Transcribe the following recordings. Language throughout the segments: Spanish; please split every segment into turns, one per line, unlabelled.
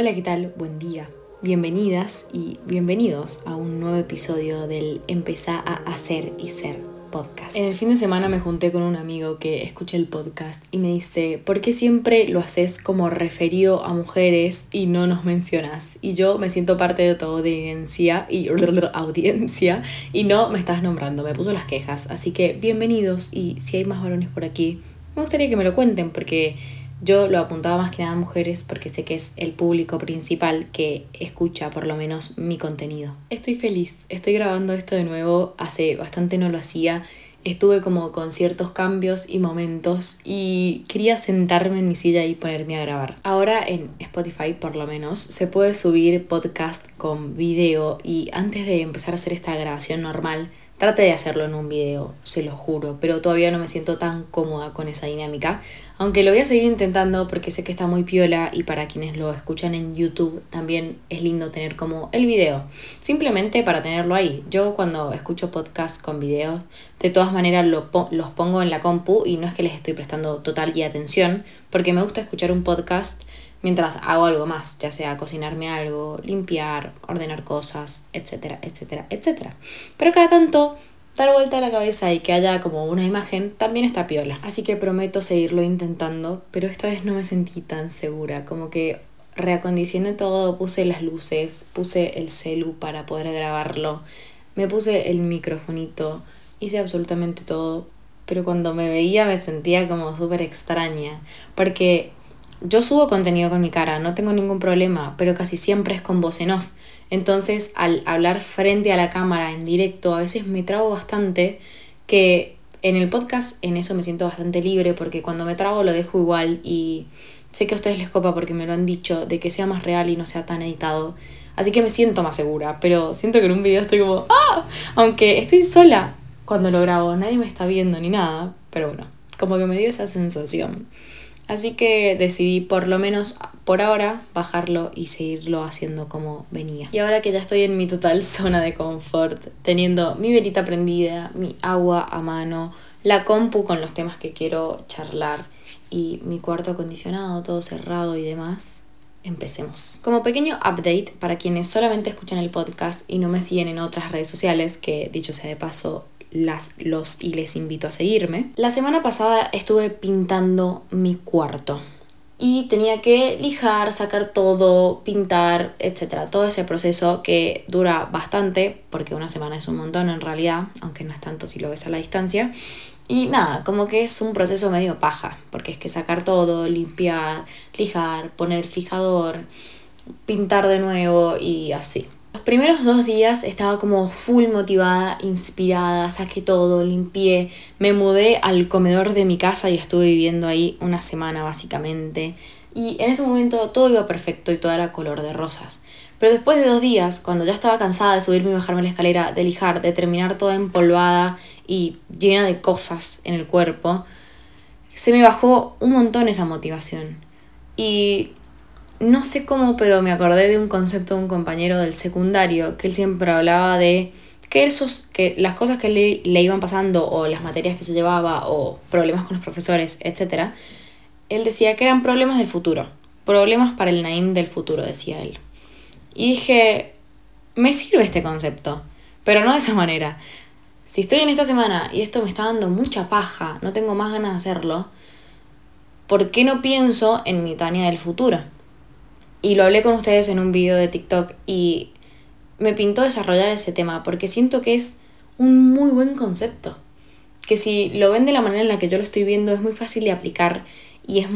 Hola, ¿qué tal? Buen día. Bienvenidas y bienvenidos a un nuevo episodio del Empezar a hacer y ser podcast. En el fin de semana me junté con un amigo que escucha el podcast y me dice, ¿por qué siempre lo haces como referido a mujeres y no nos mencionas? Y yo me siento parte de tu audiencia y audiencia y no me estás nombrando, me puso las quejas. Así que bienvenidos y si hay más varones por aquí, me gustaría que me lo cuenten porque yo lo apuntaba más que nada a mujeres porque sé que es el público principal que escucha por lo menos mi contenido. Estoy feliz, estoy grabando esto de nuevo, hace bastante no lo hacía. Estuve como con ciertos cambios y momentos y quería sentarme en mi silla y ponerme a grabar. Ahora en Spotify por lo menos se puede subir podcast con video y antes de empezar a hacer esta grabación normal Trate de hacerlo en un video, se lo juro, pero todavía no me siento tan cómoda con esa dinámica. Aunque lo voy a seguir intentando porque sé que está muy piola y para quienes lo escuchan en YouTube también es lindo tener como el video. Simplemente para tenerlo ahí. Yo cuando escucho podcasts con videos, de todas maneras los pongo en la compu y no es que les estoy prestando total y atención, porque me gusta escuchar un podcast mientras hago algo más, ya sea cocinarme algo, limpiar, ordenar cosas, etcétera, etcétera, etcétera. Pero cada tanto dar vuelta a la cabeza y que haya como una imagen también está piola. Así que prometo seguirlo intentando, pero esta vez no me sentí tan segura, como que reacondicioné todo, puse las luces, puse el celu para poder grabarlo, me puse el microfonito, hice absolutamente todo, pero cuando me veía me sentía como súper extraña, porque yo subo contenido con mi cara, no tengo ningún problema, pero casi siempre es con voz en off. Entonces, al hablar frente a la cámara en directo, a veces me trago bastante, que en el podcast en eso me siento bastante libre, porque cuando me trago lo dejo igual y sé que a ustedes les copa porque me lo han dicho, de que sea más real y no sea tan editado. Así que me siento más segura, pero siento que en un video estoy como, ¡ah! Aunque estoy sola cuando lo grabo, nadie me está viendo ni nada, pero bueno, como que me dio esa sensación. Así que decidí por lo menos por ahora bajarlo y seguirlo haciendo como venía. Y ahora que ya estoy en mi total zona de confort, teniendo mi velita prendida, mi agua a mano, la compu con los temas que quiero charlar y mi cuarto acondicionado, todo cerrado y demás, empecemos. Como pequeño update para quienes solamente escuchan el podcast y no me siguen en otras redes sociales, que dicho sea de paso, las, los y les invito a seguirme. La semana pasada estuve pintando mi cuarto y tenía que lijar, sacar todo, pintar, etcétera. Todo ese proceso que dura bastante, porque una semana es un montón en realidad, aunque no es tanto si lo ves a la distancia. Y nada, como que es un proceso medio paja, porque es que sacar todo, limpiar, lijar, poner fijador, pintar de nuevo y así. Los primeros dos días estaba como full motivada, inspirada, saqué todo, limpié, me mudé al comedor de mi casa y estuve viviendo ahí una semana básicamente. Y en ese momento todo iba perfecto y todo era color de rosas. Pero después de dos días, cuando ya estaba cansada de subirme y bajarme la escalera, de lijar, de terminar toda empolvada y llena de cosas en el cuerpo, se me bajó un montón esa motivación. Y no sé cómo, pero me acordé de un concepto de un compañero del secundario, que él siempre hablaba de que, esos, que las cosas que le, le iban pasando, o las materias que se llevaba, o problemas con los profesores, etc., él decía que eran problemas del futuro, problemas para el Naim del futuro, decía él. Y dije, me sirve este concepto, pero no de esa manera. Si estoy en esta semana y esto me está dando mucha paja, no tengo más ganas de hacerlo, ¿por qué no pienso en mi Tania del futuro? Y lo hablé con ustedes en un video de TikTok y me pintó desarrollar ese tema porque siento que es un muy buen concepto. Que si lo ven de la manera en la que yo lo estoy viendo es muy fácil de aplicar y es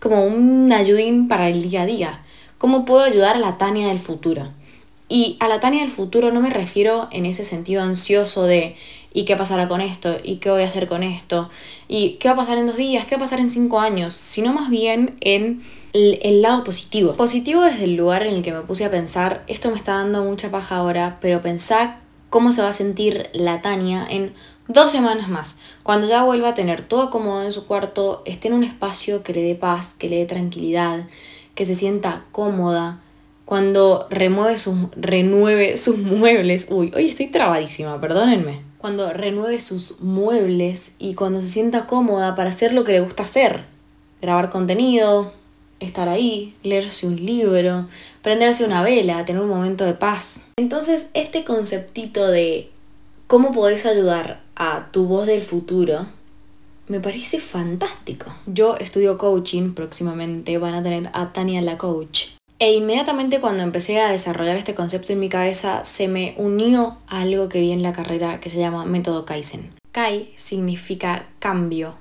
como un ayudín para el día a día. ¿Cómo puedo ayudar a la Tania del futuro? Y a la Tania del futuro no me refiero en ese sentido ansioso de ¿y qué pasará con esto? ¿y qué voy a hacer con esto? ¿y qué va a pasar en dos días? ¿qué va a pasar en cinco años? Sino más bien en el, lado positivo. Positivo desde el lugar en el que me puse a pensar, esto me está dando mucha paja ahora, pero pensá cómo se va a sentir la Tania en dos semanas más, cuando ya vuelva a tener todo acomodado en su cuarto, esté en un espacio que le dé paz, que le dé tranquilidad, que se sienta cómoda, cuando remueve sus, renueve sus muebles, uy, hoy estoy trabadísima, perdónenme, cuando renueve sus muebles y cuando se sienta cómoda para hacer lo que le gusta hacer, grabar contenido, estar ahí, leerse un libro, prenderse una vela, tener un momento de paz. Entonces, este conceptito de cómo podés ayudar a tu voz del futuro me parece fantástico. Yo estudio coaching, próximamente van a tener a Tania la coach. E inmediatamente cuando empecé a desarrollar este concepto en mi cabeza, se me unió a algo que vi en la carrera que se llama método Kaizen. Kai significa cambio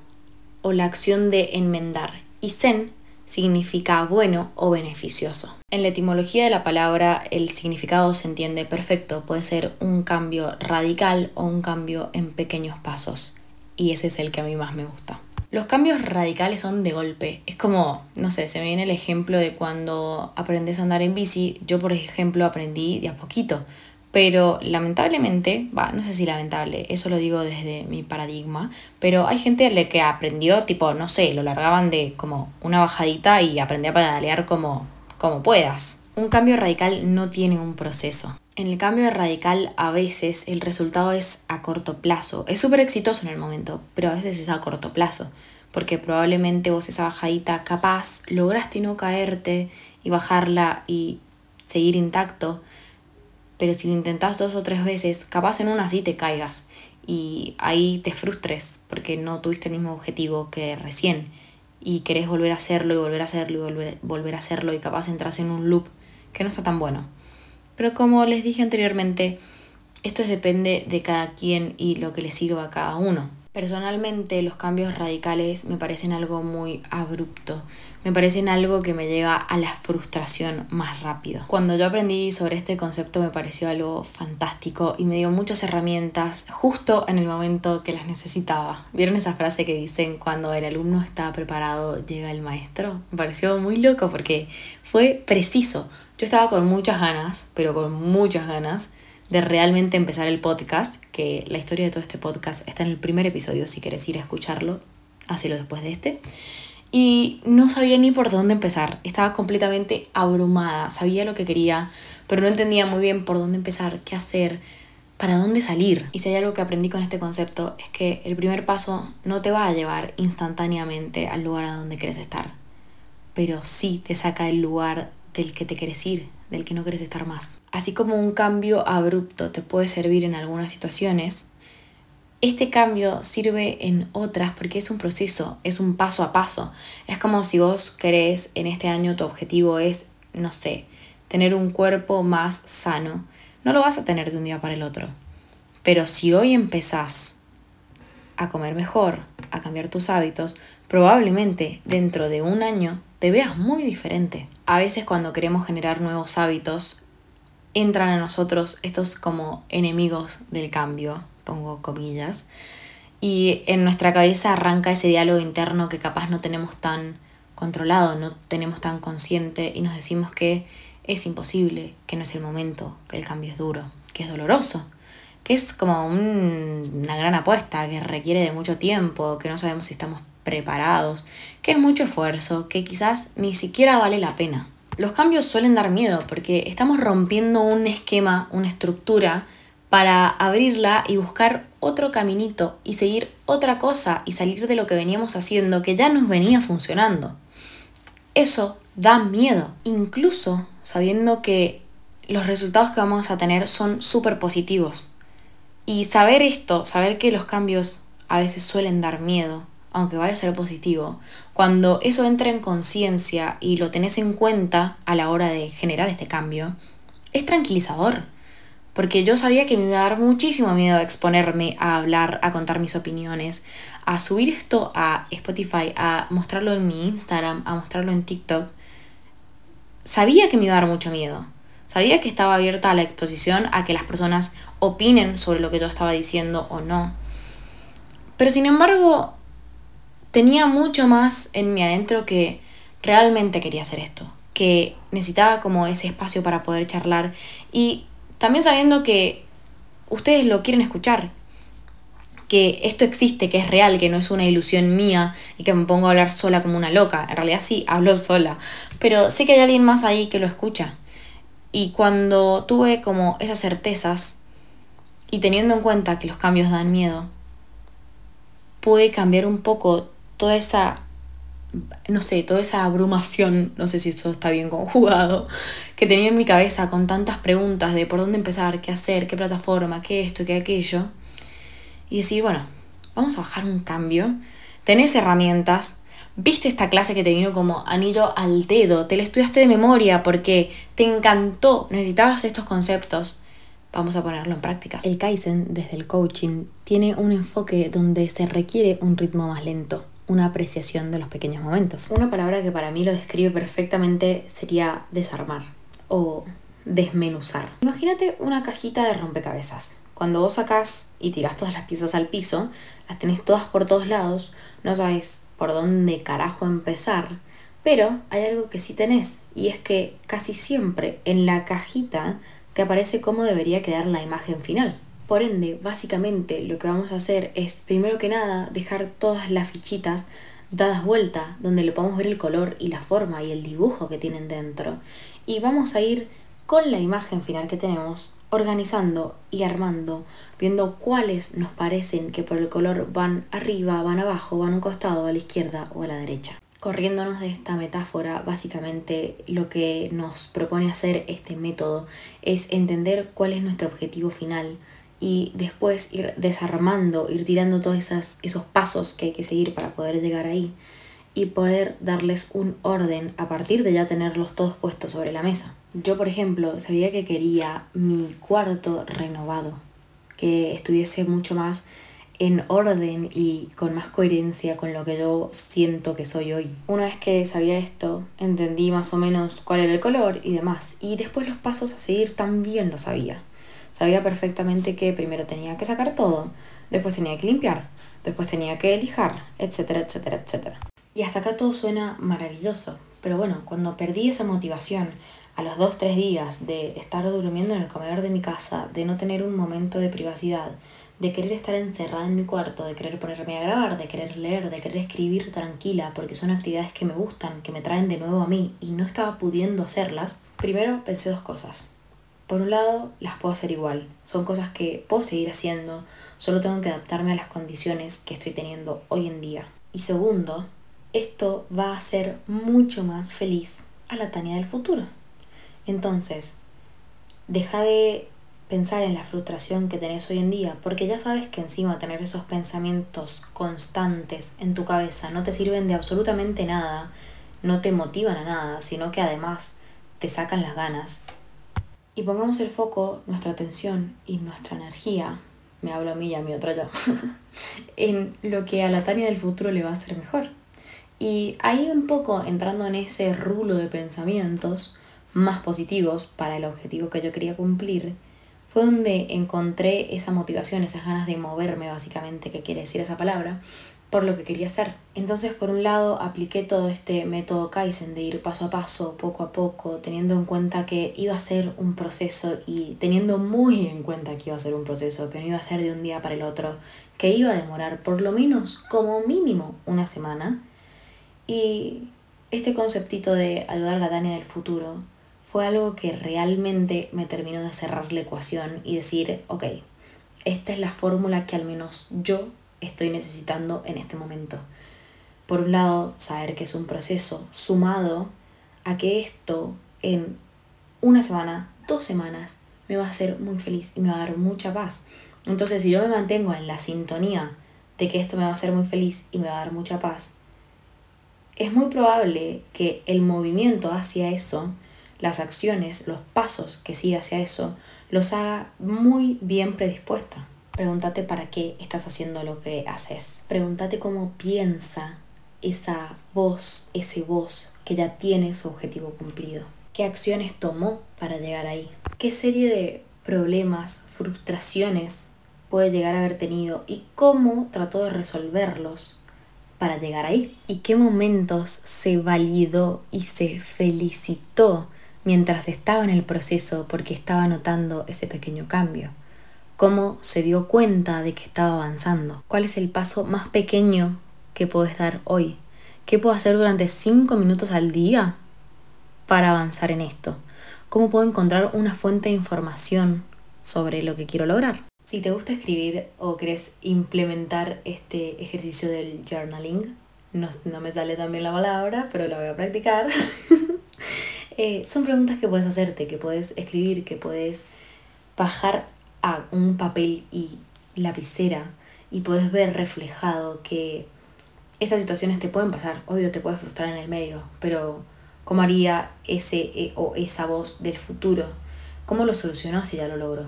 o la acción de enmendar y Zen significa bueno o beneficioso. En la etimología de la palabra el significado se entiende perfecto, puede ser un cambio radical o un cambio en pequeños pasos y ese es el que a mí más me gusta. Los cambios radicales son de golpe. Es como, no sé, se me viene el ejemplo de cuando aprendes a andar en bici. Yo, por ejemplo, aprendí de a poquito. Pero lamentablemente, va, no sé si lamentable, eso lo digo desde mi paradigma, pero hay gente que aprendió, tipo, no sé, lo largaban de como una bajadita y aprendí a pedalear como, como puedas. Un cambio radical no tiene un proceso. En el cambio radical a veces el resultado es a corto plazo. Es súper exitoso en el momento, pero a veces es a corto plazo. Porque probablemente vos esa bajadita capaz lograste no caerte y bajarla y seguir intacto pero si lo intentás dos o tres veces, capaz en una sí te caigas y ahí te frustres porque no tuviste el mismo objetivo que recién y querés volver a hacerlo y volver a hacerlo y volver, volver a hacerlo y capaz entras en un loop que no está tan bueno. Pero como les dije anteriormente, esto depende de cada quien y lo que le sirva a cada uno. Personalmente los cambios radicales me parecen algo muy abrupto, me parecen algo que me llega a la frustración más rápido. Cuando yo aprendí sobre este concepto me pareció algo fantástico y me dio muchas herramientas justo en el momento que las necesitaba. ¿Vieron esa frase que dicen cuando el alumno está preparado llega el maestro? Me pareció muy loco porque fue preciso. Yo estaba con muchas ganas, pero con muchas ganas de realmente empezar el podcast, que la historia de todo este podcast está en el primer episodio, si quieres ir a escucharlo, hacelo después de este. Y no sabía ni por dónde empezar, estaba completamente abrumada, sabía lo que quería, pero no entendía muy bien por dónde empezar, qué hacer, para dónde salir. Y si hay algo que aprendí con este concepto es que el primer paso no te va a llevar instantáneamente al lugar a donde quieres estar, pero sí te saca del lugar del que te quieres ir, del que no quieres estar más. Así como un cambio abrupto te puede servir en algunas situaciones, este cambio sirve en otras porque es un proceso, es un paso a paso. Es como si vos querés en este año tu objetivo es, no sé, tener un cuerpo más sano. No lo vas a tener de un día para el otro. Pero si hoy empezás a comer mejor, a cambiar tus hábitos, probablemente dentro de un año te veas muy diferente. A veces cuando queremos generar nuevos hábitos, entran a nosotros estos como enemigos del cambio, pongo comillas, y en nuestra cabeza arranca ese diálogo interno que capaz no tenemos tan controlado, no tenemos tan consciente y nos decimos que es imposible, que no es el momento, que el cambio es duro, que es doloroso, que es como una gran apuesta, que requiere de mucho tiempo, que no sabemos si estamos preparados, que es mucho esfuerzo, que quizás ni siquiera vale la pena. Los cambios suelen dar miedo porque estamos rompiendo un esquema, una estructura, para abrirla y buscar otro caminito y seguir otra cosa y salir de lo que veníamos haciendo que ya nos venía funcionando. Eso da miedo, incluso sabiendo que los resultados que vamos a tener son súper positivos. Y saber esto, saber que los cambios a veces suelen dar miedo, aunque vaya a ser positivo, cuando eso entra en conciencia y lo tenés en cuenta a la hora de generar este cambio, es tranquilizador. Porque yo sabía que me iba a dar muchísimo miedo a exponerme, a hablar, a contar mis opiniones, a subir esto a Spotify, a mostrarlo en mi Instagram, a mostrarlo en TikTok. Sabía que me iba a dar mucho miedo. Sabía que estaba abierta a la exposición, a que las personas opinen sobre lo que yo estaba diciendo o no. Pero sin embargo, tenía mucho más en mí adentro que realmente quería hacer esto, que necesitaba como ese espacio para poder charlar y también sabiendo que ustedes lo quieren escuchar, que esto existe, que es real, que no es una ilusión mía y que me pongo a hablar sola como una loca. En realidad sí, hablo sola, pero sé que hay alguien más ahí que lo escucha. Y cuando tuve como esas certezas y teniendo en cuenta que los cambios dan miedo, pude cambiar un poco toda esa no sé, toda esa abrumación, no sé si esto está bien conjugado, que tenía en mi cabeza con tantas preguntas de por dónde empezar, qué hacer, qué plataforma, qué esto, qué aquello. Y decir, bueno, vamos a bajar un cambio. Tenés herramientas, viste esta clase que te vino como anillo al dedo, te la estudiaste de memoria porque te encantó, necesitabas estos conceptos. Vamos a ponerlo en práctica. El Kaizen, desde el coaching, tiene un enfoque donde se requiere un ritmo más lento, una apreciación de los pequeños momentos. Una palabra que para mí lo describe perfectamente sería desarmar o desmenuzar. Imagínate una cajita de rompecabezas. Cuando vos sacás y tirás todas las piezas al piso, las tenés todas por todos lados, no sabes por dónde carajo empezar, pero hay algo que sí tenés, y es que casi siempre en la cajita te aparece cómo debería quedar la imagen final. Por ende, básicamente lo que vamos a hacer es, primero que nada, dejar todas las fichitas dadas vuelta, donde le podemos ver el color y la forma y el dibujo que tienen dentro. Y vamos a ir con la imagen final que tenemos organizando y armando, viendo cuáles nos parecen que por el color van arriba, van abajo, van a un costado, a la izquierda o a la derecha. Corriéndonos de esta metáfora, básicamente lo que nos propone hacer este método es entender cuál es nuestro objetivo final y después ir desarmando, ir tirando todos esos pasos que hay que seguir para poder llegar ahí y poder darles un orden a partir de ya tenerlos todos puestos sobre la mesa. Yo, por ejemplo, sabía que quería mi cuarto renovado, que estuviese mucho más en orden y con más coherencia con lo que yo siento que soy hoy. Una vez que sabía esto, entendí más o menos cuál era el color y demás. Y después los pasos a seguir también lo sabía. Sabía perfectamente que primero tenía que sacar todo, después tenía que limpiar, después tenía que lijar, etcétera, etcétera, etcétera. Y hasta acá todo suena maravilloso. Pero bueno, cuando perdí esa motivación a los dos, tres días de estar durmiendo en el comedor de mi casa, de no tener un momento de privacidad, de querer estar encerrada en mi cuarto, de querer ponerme a grabar, de querer leer, de querer escribir tranquila, porque son actividades que me gustan, que me traen de nuevo a mí y no estaba pudiendo hacerlas, primero pensé dos cosas. Por un lado, las puedo hacer igual, son cosas que puedo seguir haciendo, solo tengo que adaptarme a las condiciones que estoy teniendo hoy en día. Y segundo, esto va a hacer mucho más feliz a la Tania del futuro. Entonces, deja de pensar en la frustración que tenés hoy en día, porque ya sabes que encima tener esos pensamientos constantes en tu cabeza no te sirven de absolutamente nada, no te motivan a nada, sino que además te sacan las ganas. Y pongamos el foco, nuestra atención y nuestra energía, me hablo a mí y a mi otro yo, en lo que a la Tania del futuro le va a hacer mejor. Y ahí un poco entrando en ese rulo de pensamientos, más positivos para el objetivo que yo quería cumplir, fue donde encontré esa motivación, esas ganas de moverme básicamente, que quiere decir esa palabra, por lo que quería hacer. Entonces, por un lado, apliqué todo este método Kaizen de ir paso a paso, poco a poco, teniendo en cuenta que iba a ser un proceso y teniendo muy en cuenta que iba a ser un proceso, que no iba a ser de un día para el otro, que iba a demorar por lo menos como mínimo una semana. Y este conceptito de ayudar a la Dani del futuro fue algo que realmente me terminó de cerrar la ecuación y decir, ok, esta es la fórmula que al menos yo estoy necesitando en este momento. Por un lado, saber que es un proceso sumado a que esto en una semana, dos semanas, me va a hacer muy feliz y me va a dar mucha paz. Entonces, si yo me mantengo en la sintonía de que esto me va a hacer muy feliz y me va a dar mucha paz, es muy probable que el movimiento hacia eso las acciones, los pasos que siga hacia eso, los haga muy bien predispuesta. Pregúntate para qué estás haciendo lo que haces. Pregúntate cómo piensa esa voz, ese voz que ya tiene su objetivo cumplido. ¿Qué acciones tomó para llegar ahí? ¿Qué serie de problemas, frustraciones puede llegar a haber tenido y cómo trató de resolverlos para llegar ahí? ¿Y qué momentos se validó y se felicitó mientras estaba en el proceso porque estaba notando ese pequeño cambio. Cómo se dio cuenta de que estaba avanzando. ¿Cuál es el paso más pequeño que puedes dar hoy? ¿Qué puedo hacer durante 5 minutos al día para avanzar en esto? ¿Cómo puedo encontrar una fuente de información sobre lo que quiero lograr? Si te gusta escribir o querés implementar este ejercicio del journaling, no, me sale tan bien la palabra, pero la voy a practicar. Eh, son preguntas que puedes hacerte, que puedes escribir, que puedes bajar un papel y lapicera y puedes ver reflejado que estas situaciones te pueden pasar, obvio te puedes frustrar en el medio, pero ¿cómo haría ese eh, o esa voz del futuro? ¿Cómo lo solucionó si ya lo logró?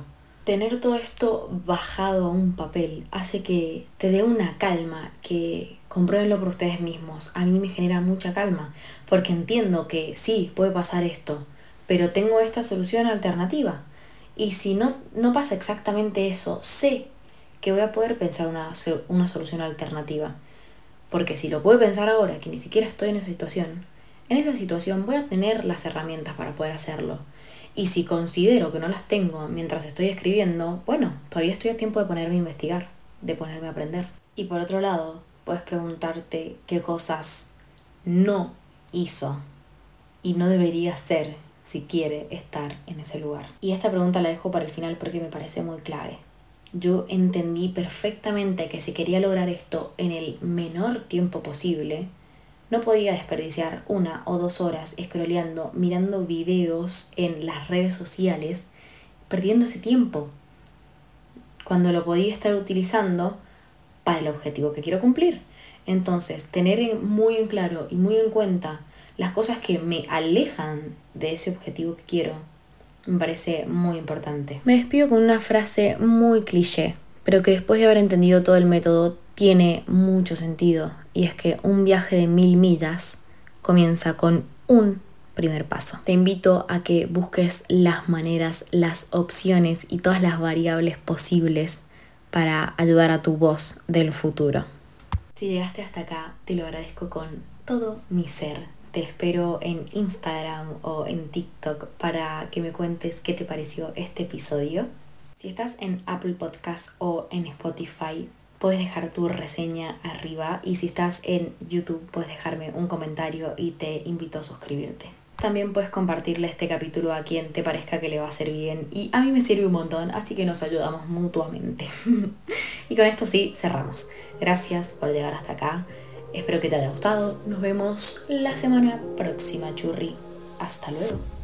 tener todo esto bajado a un papel hace que te dé una calma que compruébenlo por ustedes mismos. A mí me genera mucha calma porque entiendo que sí, puede pasar esto, pero tengo esta solución alternativa. Y si no, no pasa exactamente eso, sé que voy a poder pensar una, una solución alternativa. Porque si lo puedo pensar ahora, que ni siquiera estoy en esa situación, en esa situación voy a tener las herramientas para poder hacerlo. Y si considero que no las tengo mientras estoy escribiendo, bueno, todavía estoy a tiempo de ponerme a investigar, de ponerme a aprender. Y por otro lado, puedes preguntarte qué cosas no hizo y no debería hacer si quiere estar en ese lugar. Y esta pregunta la dejo para el final porque me parece muy clave. Yo entendí perfectamente que si quería lograr esto en el menor tiempo posible, no podía desperdiciar una o dos horas scrolleando, mirando videos en las redes sociales, perdiendo ese tiempo, cuando lo podía estar utilizando para el objetivo que quiero cumplir. Entonces, tener muy en claro y muy en cuenta las cosas que me alejan de ese objetivo que quiero, me parece muy importante. Me despido con una frase muy cliché, pero que después de haber entendido todo el método tiene mucho sentido y es que un viaje de mil millas comienza con un primer paso. Te invito a que busques las maneras, las opciones y todas las variables posibles para ayudar a tu voz del futuro. Si llegaste hasta acá, te lo agradezco con todo mi ser. Te espero en Instagram o en TikTok para que me cuentes qué te pareció este episodio. Si estás en Apple Podcast o en Spotify, puedes dejar tu reseña arriba y si estás en YouTube puedes dejarme un comentario y te invito a suscribirte. También puedes compartirle este capítulo a quien te parezca que le va a ser bien y a mí me sirve un montón, así que nos ayudamos mutuamente. y con esto sí, cerramos. Gracias por llegar hasta acá. Espero que te haya gustado. Nos vemos la semana próxima, churri. Hasta luego.